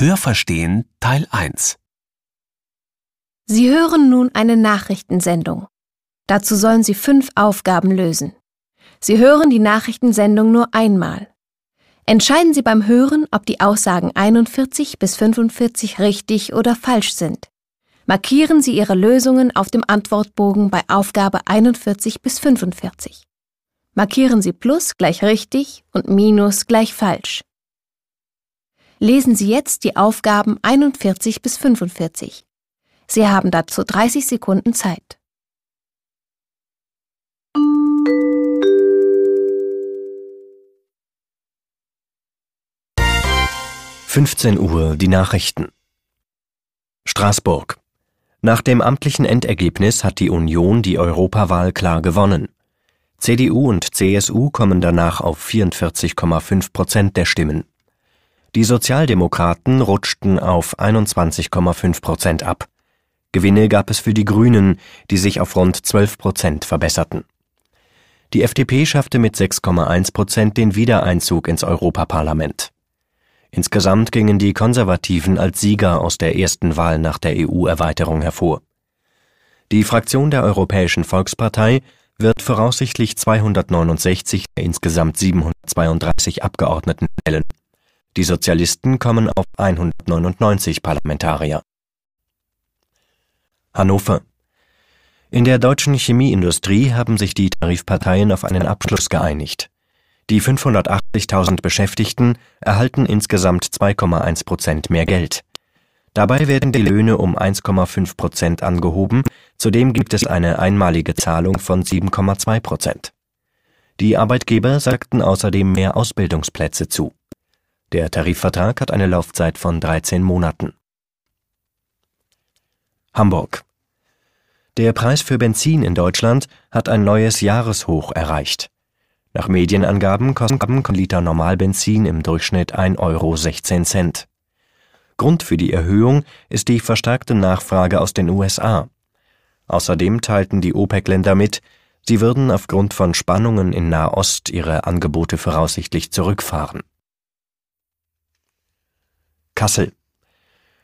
Hörverstehen Teil 1 Sie hören nun eine Nachrichtensendung. Dazu sollen Sie fünf Aufgaben lösen. Sie hören die Nachrichtensendung nur einmal. Entscheiden Sie beim Hören, ob die Aussagen 41 bis 45 richtig oder falsch sind. Markieren Sie Ihre Lösungen auf dem Antwortbogen bei Aufgabe 41 bis 45. Markieren Sie Plus gleich richtig und Minus gleich falsch. Lesen Sie jetzt die Aufgaben 41 bis 45. Sie haben dazu 30 Sekunden Zeit. Fünfzehn Uhr die Nachrichten. Straßburg. Nach dem amtlichen Endergebnis hat die Union die Europawahl klar gewonnen. CDU und CSU kommen danach auf 44,5 Prozent der Stimmen. Die Sozialdemokraten rutschten auf 21,5 Prozent ab. Gewinne gab es für die Grünen, die sich auf rund 12 Prozent verbesserten. Die FDP schaffte mit 6,1 Prozent den Wiedereinzug ins Europaparlament. Insgesamt gingen die Konservativen als Sieger aus der ersten Wahl nach der EU-Erweiterung hervor. Die Fraktion der Europäischen Volkspartei wird voraussichtlich 269 der insgesamt 732 Abgeordneten stellen. Die Sozialisten kommen auf 199 Parlamentarier. Hannover. In der deutschen Chemieindustrie haben sich die Tarifparteien auf einen Abschluss geeinigt. Die 580.000 Beschäftigten erhalten insgesamt 2,1 Prozent mehr Geld. Dabei werden die Löhne um 1,5 Prozent angehoben, zudem gibt es eine einmalige Zahlung von 7,2 Prozent. Die Arbeitgeber sagten außerdem mehr Ausbildungsplätze zu. Der Tarifvertrag hat eine Laufzeit von 13 Monaten. Hamburg. Der Preis für Benzin in Deutschland hat ein neues Jahreshoch erreicht. Nach Medienangaben kostet ein Liter Normalbenzin im Durchschnitt 1,16 Euro. Grund für die Erhöhung ist die verstärkte Nachfrage aus den USA. Außerdem teilten die OPEC-Länder mit, sie würden aufgrund von Spannungen in Nahost ihre Angebote voraussichtlich zurückfahren. Kassel.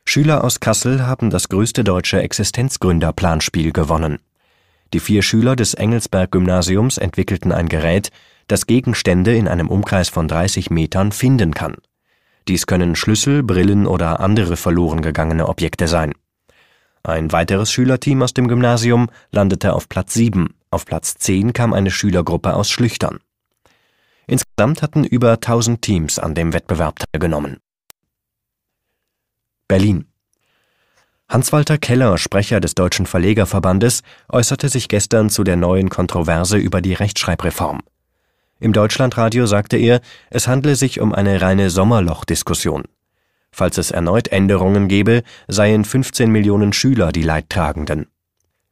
Schüler aus Kassel haben das größte deutsche Existenzgründerplanspiel gewonnen. Die vier Schüler des Engelsberg-Gymnasiums entwickelten ein Gerät, das Gegenstände in einem Umkreis von 30 Metern finden kann. Dies können Schlüssel, Brillen oder andere verloren gegangene Objekte sein. Ein weiteres Schülerteam aus dem Gymnasium landete auf Platz 7, auf Platz 10 kam eine Schülergruppe aus Schlüchtern. Insgesamt hatten über 1000 Teams an dem Wettbewerb teilgenommen. Berlin. Hans-Walter Keller, Sprecher des Deutschen Verlegerverbandes, äußerte sich gestern zu der neuen Kontroverse über die Rechtschreibreform. Im Deutschlandradio sagte er, es handle sich um eine reine Sommerlochdiskussion. Falls es erneut Änderungen gebe, seien 15 Millionen Schüler die Leidtragenden.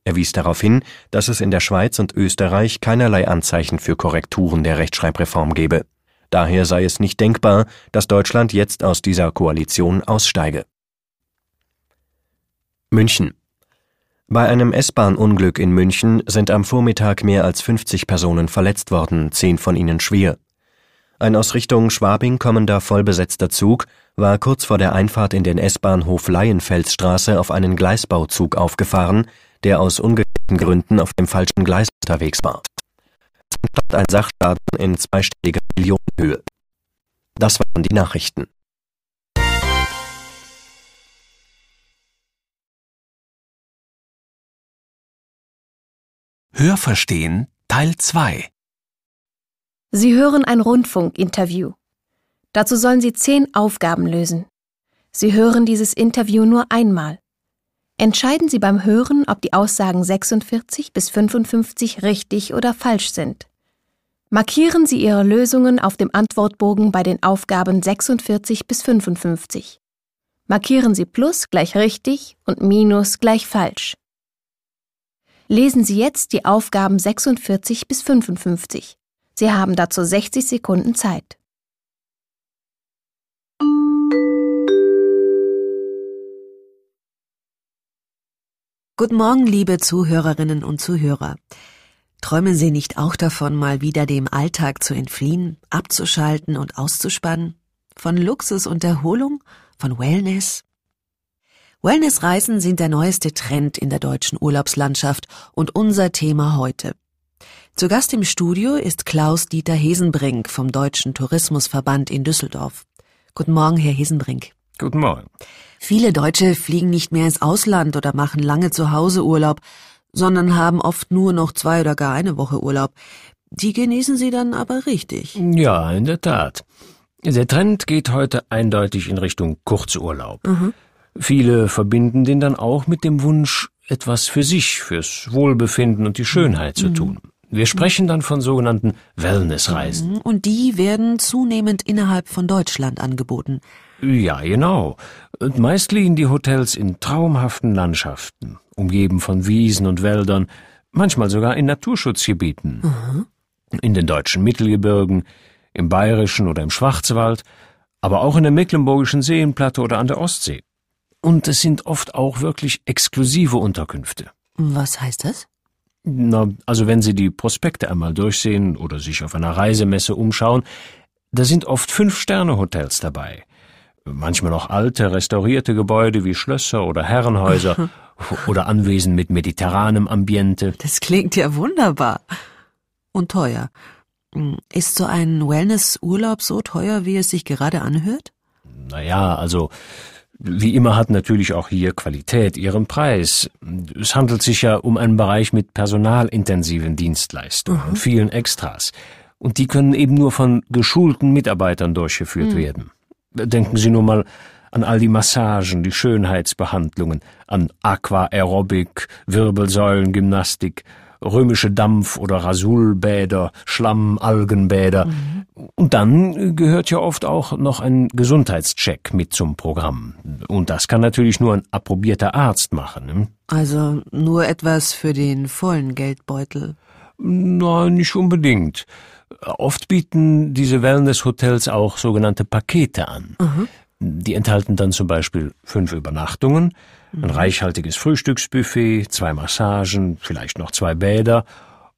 Er wies darauf hin, dass es in der Schweiz und Österreich keinerlei Anzeichen für Korrekturen der Rechtschreibreform gebe. Daher sei es nicht denkbar, dass Deutschland jetzt aus dieser Koalition aussteige. München. Bei einem S-Bahn-Unglück in München sind am Vormittag mehr als 50 Personen verletzt worden, zehn von ihnen schwer. Ein aus Richtung Schwabing kommender vollbesetzter Zug war kurz vor der Einfahrt in den S-Bahnhof Leienfelsstraße auf einen Gleisbauzug aufgefahren, der aus ungeklärten Gründen auf dem falschen Gleis unterwegs war. Es entstand ein Sachschaden in zweistelliger Millionenhöhe. Das waren die Nachrichten. Hörverstehen Teil 2 Sie hören ein Rundfunkinterview. Dazu sollen Sie zehn Aufgaben lösen. Sie hören dieses Interview nur einmal. Entscheiden Sie beim Hören, ob die Aussagen 46 bis 55 richtig oder falsch sind. Markieren Sie Ihre Lösungen auf dem Antwortbogen bei den Aufgaben 46 bis 55. Markieren Sie Plus gleich richtig und Minus gleich falsch. Lesen Sie jetzt die Aufgaben 46 bis 55. Sie haben dazu 60 Sekunden Zeit. Guten Morgen, liebe Zuhörerinnen und Zuhörer. Träumen Sie nicht auch davon, mal wieder dem Alltag zu entfliehen, abzuschalten und auszuspannen? Von Luxus und Erholung von Wellness. Wellnessreisen sind der neueste Trend in der deutschen Urlaubslandschaft und unser Thema heute. Zu Gast im Studio ist Klaus-Dieter Hesenbrink vom Deutschen Tourismusverband in Düsseldorf. Guten Morgen, Herr Hesenbrink. Guten Morgen. Viele Deutsche fliegen nicht mehr ins Ausland oder machen lange zu Hause Urlaub, sondern haben oft nur noch zwei oder gar eine Woche Urlaub. Die genießen sie dann aber richtig. Ja, in der Tat. Der Trend geht heute eindeutig in Richtung Kurzurlaub. Mhm. Viele verbinden den dann auch mit dem Wunsch, etwas für sich, fürs Wohlbefinden und die Schönheit zu mhm. tun. Wir sprechen dann von sogenannten Wellnessreisen. Mhm. Und die werden zunehmend innerhalb von Deutschland angeboten. Ja, genau. Und meist liegen die Hotels in traumhaften Landschaften, umgeben von Wiesen und Wäldern, manchmal sogar in Naturschutzgebieten. Mhm. In den deutschen Mittelgebirgen, im bayerischen oder im Schwarzwald, aber auch in der mecklenburgischen Seenplatte oder an der Ostsee. Und es sind oft auch wirklich exklusive Unterkünfte. Was heißt das? Na, also wenn Sie die Prospekte einmal durchsehen oder sich auf einer Reisemesse umschauen, da sind oft Fünf-Sterne-Hotels dabei manchmal noch alte, restaurierte Gebäude wie Schlösser oder Herrenhäuser oder Anwesen mit mediterranem Ambiente. Das klingt ja wunderbar. Und teuer. Hm, ist so ein Wellness-Urlaub so teuer, wie es sich gerade anhört? Naja, also wie immer hat natürlich auch hier Qualität ihren Preis. Es handelt sich ja um einen Bereich mit personalintensiven Dienstleistungen mhm. und vielen Extras. Und die können eben nur von geschulten Mitarbeitern durchgeführt mhm. werden. Denken Sie nur mal an all die Massagen, die Schönheitsbehandlungen, an Aquaerobik, Wirbelsäulengymnastik, römische Dampf- oder Rasulbäder, Schlamm-, Algenbäder. Mhm. Und dann gehört ja oft auch noch ein Gesundheitscheck mit zum Programm. Und das kann natürlich nur ein approbierter Arzt machen. Ne? Also nur etwas für den vollen Geldbeutel. Nein, nicht unbedingt. Oft bieten diese Wellness-Hotels auch sogenannte Pakete an. Mhm. Die enthalten dann zum Beispiel fünf Übernachtungen, ein reichhaltiges Frühstücksbuffet, zwei Massagen, vielleicht noch zwei Bäder.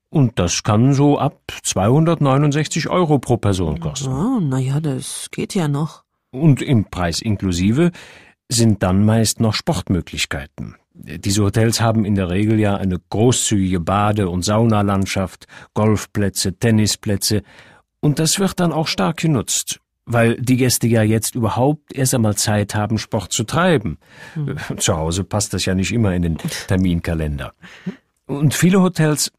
Und das kann so ab 269 Euro pro Person kosten. Oh, na ja, das geht ja noch. Und im Preis inklusive sind dann meist noch Sportmöglichkeiten. Diese Hotels haben in der Regel ja eine großzügige Bade- und Saunalandschaft, Golfplätze, Tennisplätze, und das wird dann auch stark genutzt, weil die Gäste ja jetzt überhaupt erst einmal Zeit haben, Sport zu treiben. Mhm. Zu Hause passt das ja nicht immer in den Terminkalender. Und viele Hotels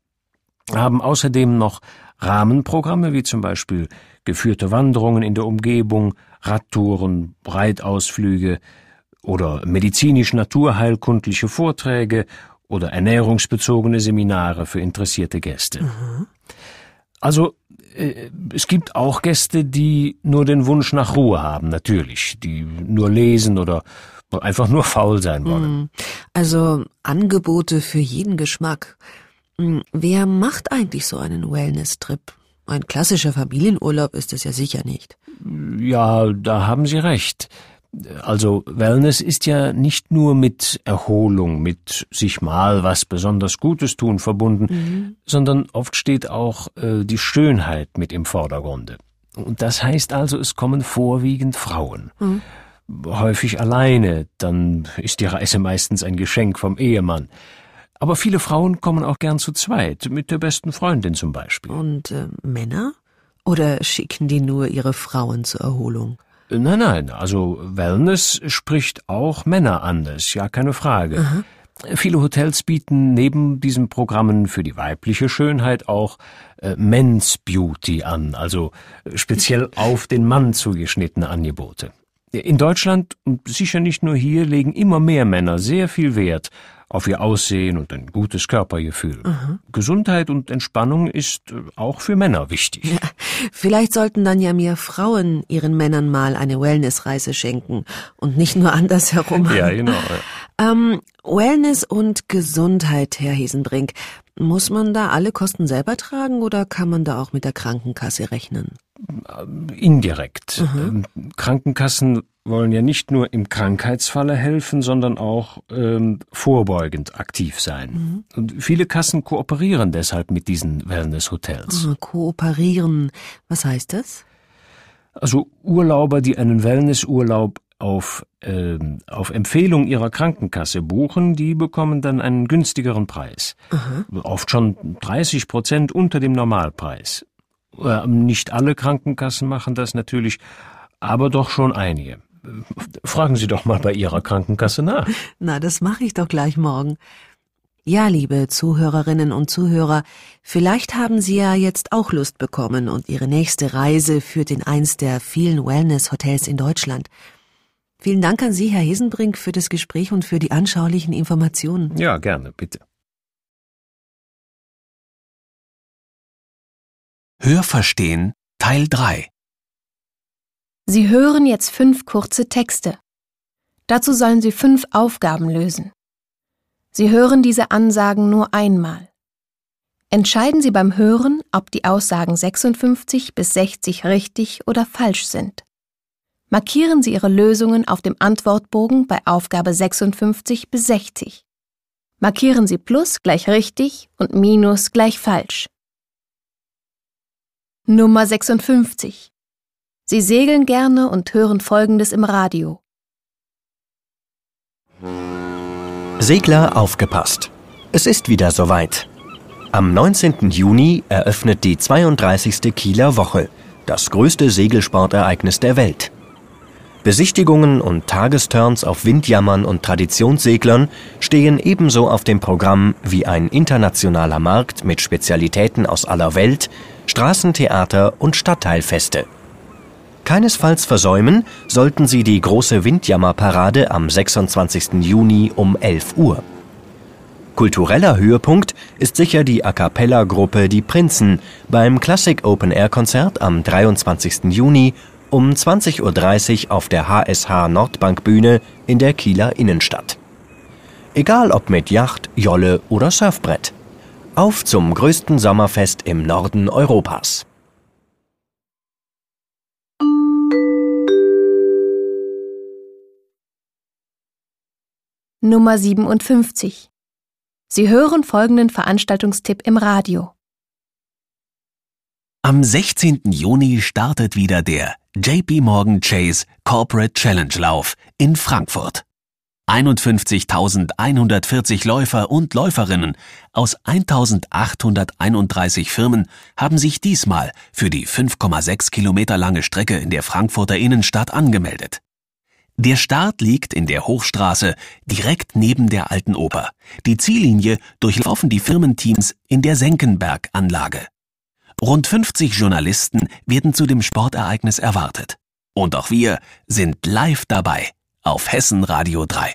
haben außerdem noch Rahmenprogramme wie zum Beispiel geführte Wanderungen in der Umgebung, Radtouren, Reitausflüge, oder medizinisch-naturheilkundliche Vorträge oder ernährungsbezogene Seminare für interessierte Gäste. Mhm. Also es gibt auch Gäste, die nur den Wunsch nach Ruhe haben, natürlich, die nur lesen oder einfach nur faul sein wollen. Mhm. Also Angebote für jeden Geschmack. Mhm. Wer macht eigentlich so einen Wellness-Trip? Ein klassischer Familienurlaub ist es ja sicher nicht. Ja, da haben Sie recht. Also Wellness ist ja nicht nur mit Erholung, mit sich mal was besonders Gutes tun verbunden, mhm. sondern oft steht auch äh, die Schönheit mit im Vordergrunde. Und das heißt also, es kommen vorwiegend Frauen. Mhm. Häufig alleine, dann ist die Reise meistens ein Geschenk vom Ehemann. Aber viele Frauen kommen auch gern zu zweit, mit der besten Freundin zum Beispiel. Und äh, Männer? Oder schicken die nur ihre Frauen zur Erholung? Nein, nein, also Wellness spricht auch Männer an, ist ja keine Frage. Aha. Viele Hotels bieten neben diesen Programmen für die weibliche Schönheit auch äh, Men's Beauty an, also speziell auf den Mann zugeschnittene Angebote. In Deutschland und sicher nicht nur hier legen immer mehr Männer sehr viel Wert auf ihr Aussehen und ein gutes Körpergefühl. Mhm. Gesundheit und Entspannung ist äh, auch für Männer wichtig. Ja, vielleicht sollten dann ja mehr Frauen ihren Männern mal eine Wellnessreise schenken und nicht nur andersherum. ja, genau. Ähm, Wellness und Gesundheit, Herr Hesenbrink. Muss man da alle Kosten selber tragen oder kann man da auch mit der Krankenkasse rechnen? Indirekt. Mhm. Krankenkassen wollen ja nicht nur im Krankheitsfalle helfen, sondern auch ähm, vorbeugend aktiv sein. Mhm. Und viele Kassen kooperieren deshalb mit diesen Wellness-Hotels. Mhm, kooperieren, was heißt das? Also Urlauber, die einen Wellnessurlaub auf, äh, auf Empfehlung ihrer Krankenkasse buchen, die bekommen dann einen günstigeren Preis. Aha. Oft schon 30 Prozent unter dem Normalpreis. Äh, nicht alle Krankenkassen machen das natürlich, aber doch schon einige. Fragen Sie doch mal bei Ihrer Krankenkasse nach. Na, das mache ich doch gleich morgen. Ja, liebe Zuhörerinnen und Zuhörer, vielleicht haben Sie ja jetzt auch Lust bekommen und Ihre nächste Reise führt in eins der vielen Wellness-Hotels in Deutschland. Vielen Dank an Sie, Herr Hesenbrink, für das Gespräch und für die anschaulichen Informationen. Ja, gerne, bitte. Hörverstehen Teil 3 Sie hören jetzt fünf kurze Texte. Dazu sollen Sie fünf Aufgaben lösen. Sie hören diese Ansagen nur einmal. Entscheiden Sie beim Hören, ob die Aussagen 56 bis 60 richtig oder falsch sind. Markieren Sie Ihre Lösungen auf dem Antwortbogen bei Aufgabe 56 bis 60. Markieren Sie Plus gleich richtig und Minus gleich falsch. Nummer 56. Sie segeln gerne und hören Folgendes im Radio. Segler aufgepasst. Es ist wieder soweit. Am 19. Juni eröffnet die 32. Kieler Woche, das größte Segelsportereignis der Welt. Besichtigungen und Tagesturns auf Windjammern und Traditionsseglern stehen ebenso auf dem Programm wie ein internationaler Markt mit Spezialitäten aus aller Welt, Straßentheater und Stadtteilfeste. Keinesfalls versäumen sollten Sie die große Windjammerparade am 26. Juni um 11 Uhr. Kultureller Höhepunkt ist sicher die A cappella-Gruppe Die Prinzen beim Classic Open Air Konzert am 23. Juni um 20.30 Uhr auf der HSH Nordbankbühne in der Kieler Innenstadt. Egal ob mit Yacht, Jolle oder Surfbrett. Auf zum größten Sommerfest im Norden Europas. Nummer 57. Sie hören folgenden Veranstaltungstipp im Radio. Am 16. Juni startet wieder der JP Morgan Chase Corporate Challenge Lauf in Frankfurt. 51.140 Läufer und Läuferinnen aus 1.831 Firmen haben sich diesmal für die 5,6 Kilometer lange Strecke in der Frankfurter Innenstadt angemeldet. Der Start liegt in der Hochstraße direkt neben der Alten Oper. Die Ziellinie durchlaufen die Firmenteams in der Senckenberg-Anlage. Rund 50 Journalisten werden zu dem Sportereignis erwartet. Und auch wir sind live dabei auf Hessen Radio 3.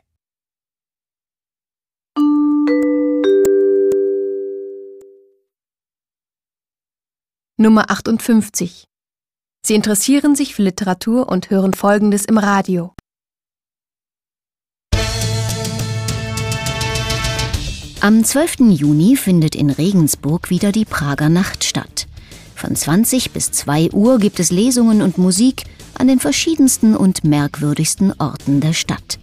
Nummer 58. Sie interessieren sich für Literatur und hören Folgendes im Radio. Am 12. Juni findet in Regensburg wieder die Prager Nacht statt. Von 20 bis 2 Uhr gibt es Lesungen und Musik an den verschiedensten und merkwürdigsten Orten der Stadt.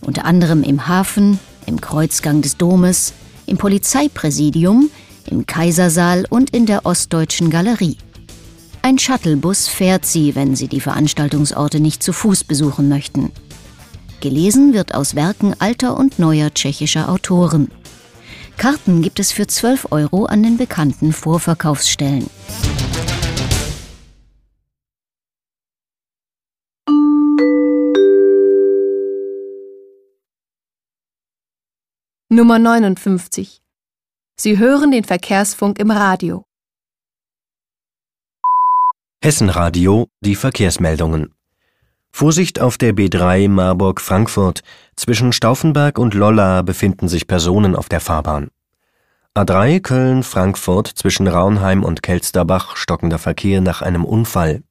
Unter anderem im Hafen, im Kreuzgang des Domes, im Polizeipräsidium, im Kaisersaal und in der Ostdeutschen Galerie. Ein Shuttlebus fährt sie, wenn Sie die Veranstaltungsorte nicht zu Fuß besuchen möchten. Gelesen wird aus Werken alter und neuer tschechischer Autoren. Karten gibt es für 12 Euro an den bekannten Vorverkaufsstellen. Nummer 59. Sie hören den Verkehrsfunk im Radio. Hessenradio, die Verkehrsmeldungen. Vorsicht auf der B3 Marburg-Frankfurt. Zwischen Stauffenberg und Lolla befinden sich Personen auf der Fahrbahn. A3 Köln-Frankfurt zwischen Raunheim und Kelsterbach stockender Verkehr nach einem Unfall.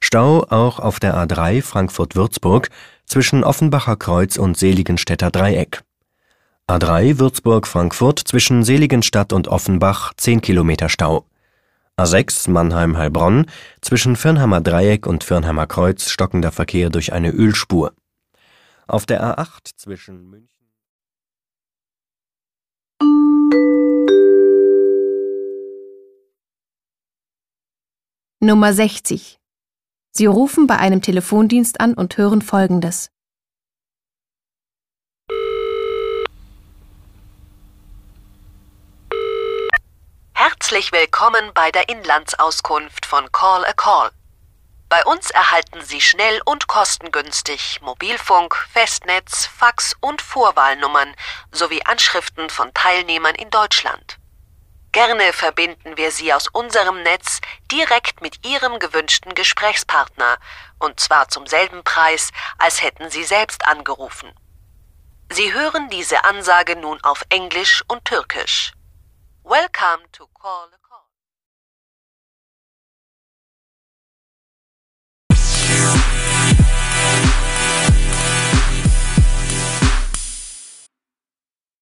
Stau auch auf der A3 Frankfurt-Würzburg zwischen Offenbacher Kreuz und Seligenstädter Dreieck. A3 Würzburg-Frankfurt zwischen Seligenstadt und Offenbach 10 Kilometer Stau. A6 Mannheim-Heilbronn zwischen Firnheimer Dreieck und Firnheimer Kreuz stockender Verkehr durch eine Ölspur. Auf der A8 zwischen München Nummer 60. Sie rufen bei einem Telefondienst an und hören Folgendes. Herzlich willkommen bei der Inlandsauskunft von Call a Call. Bei uns erhalten Sie schnell und kostengünstig Mobilfunk, Festnetz, Fax und Vorwahlnummern sowie Anschriften von Teilnehmern in Deutschland. Gerne verbinden wir Sie aus unserem Netz direkt mit Ihrem gewünschten Gesprächspartner, und zwar zum selben Preis, als hätten Sie selbst angerufen. Sie hören diese Ansage nun auf Englisch und Türkisch. Welcome to Call.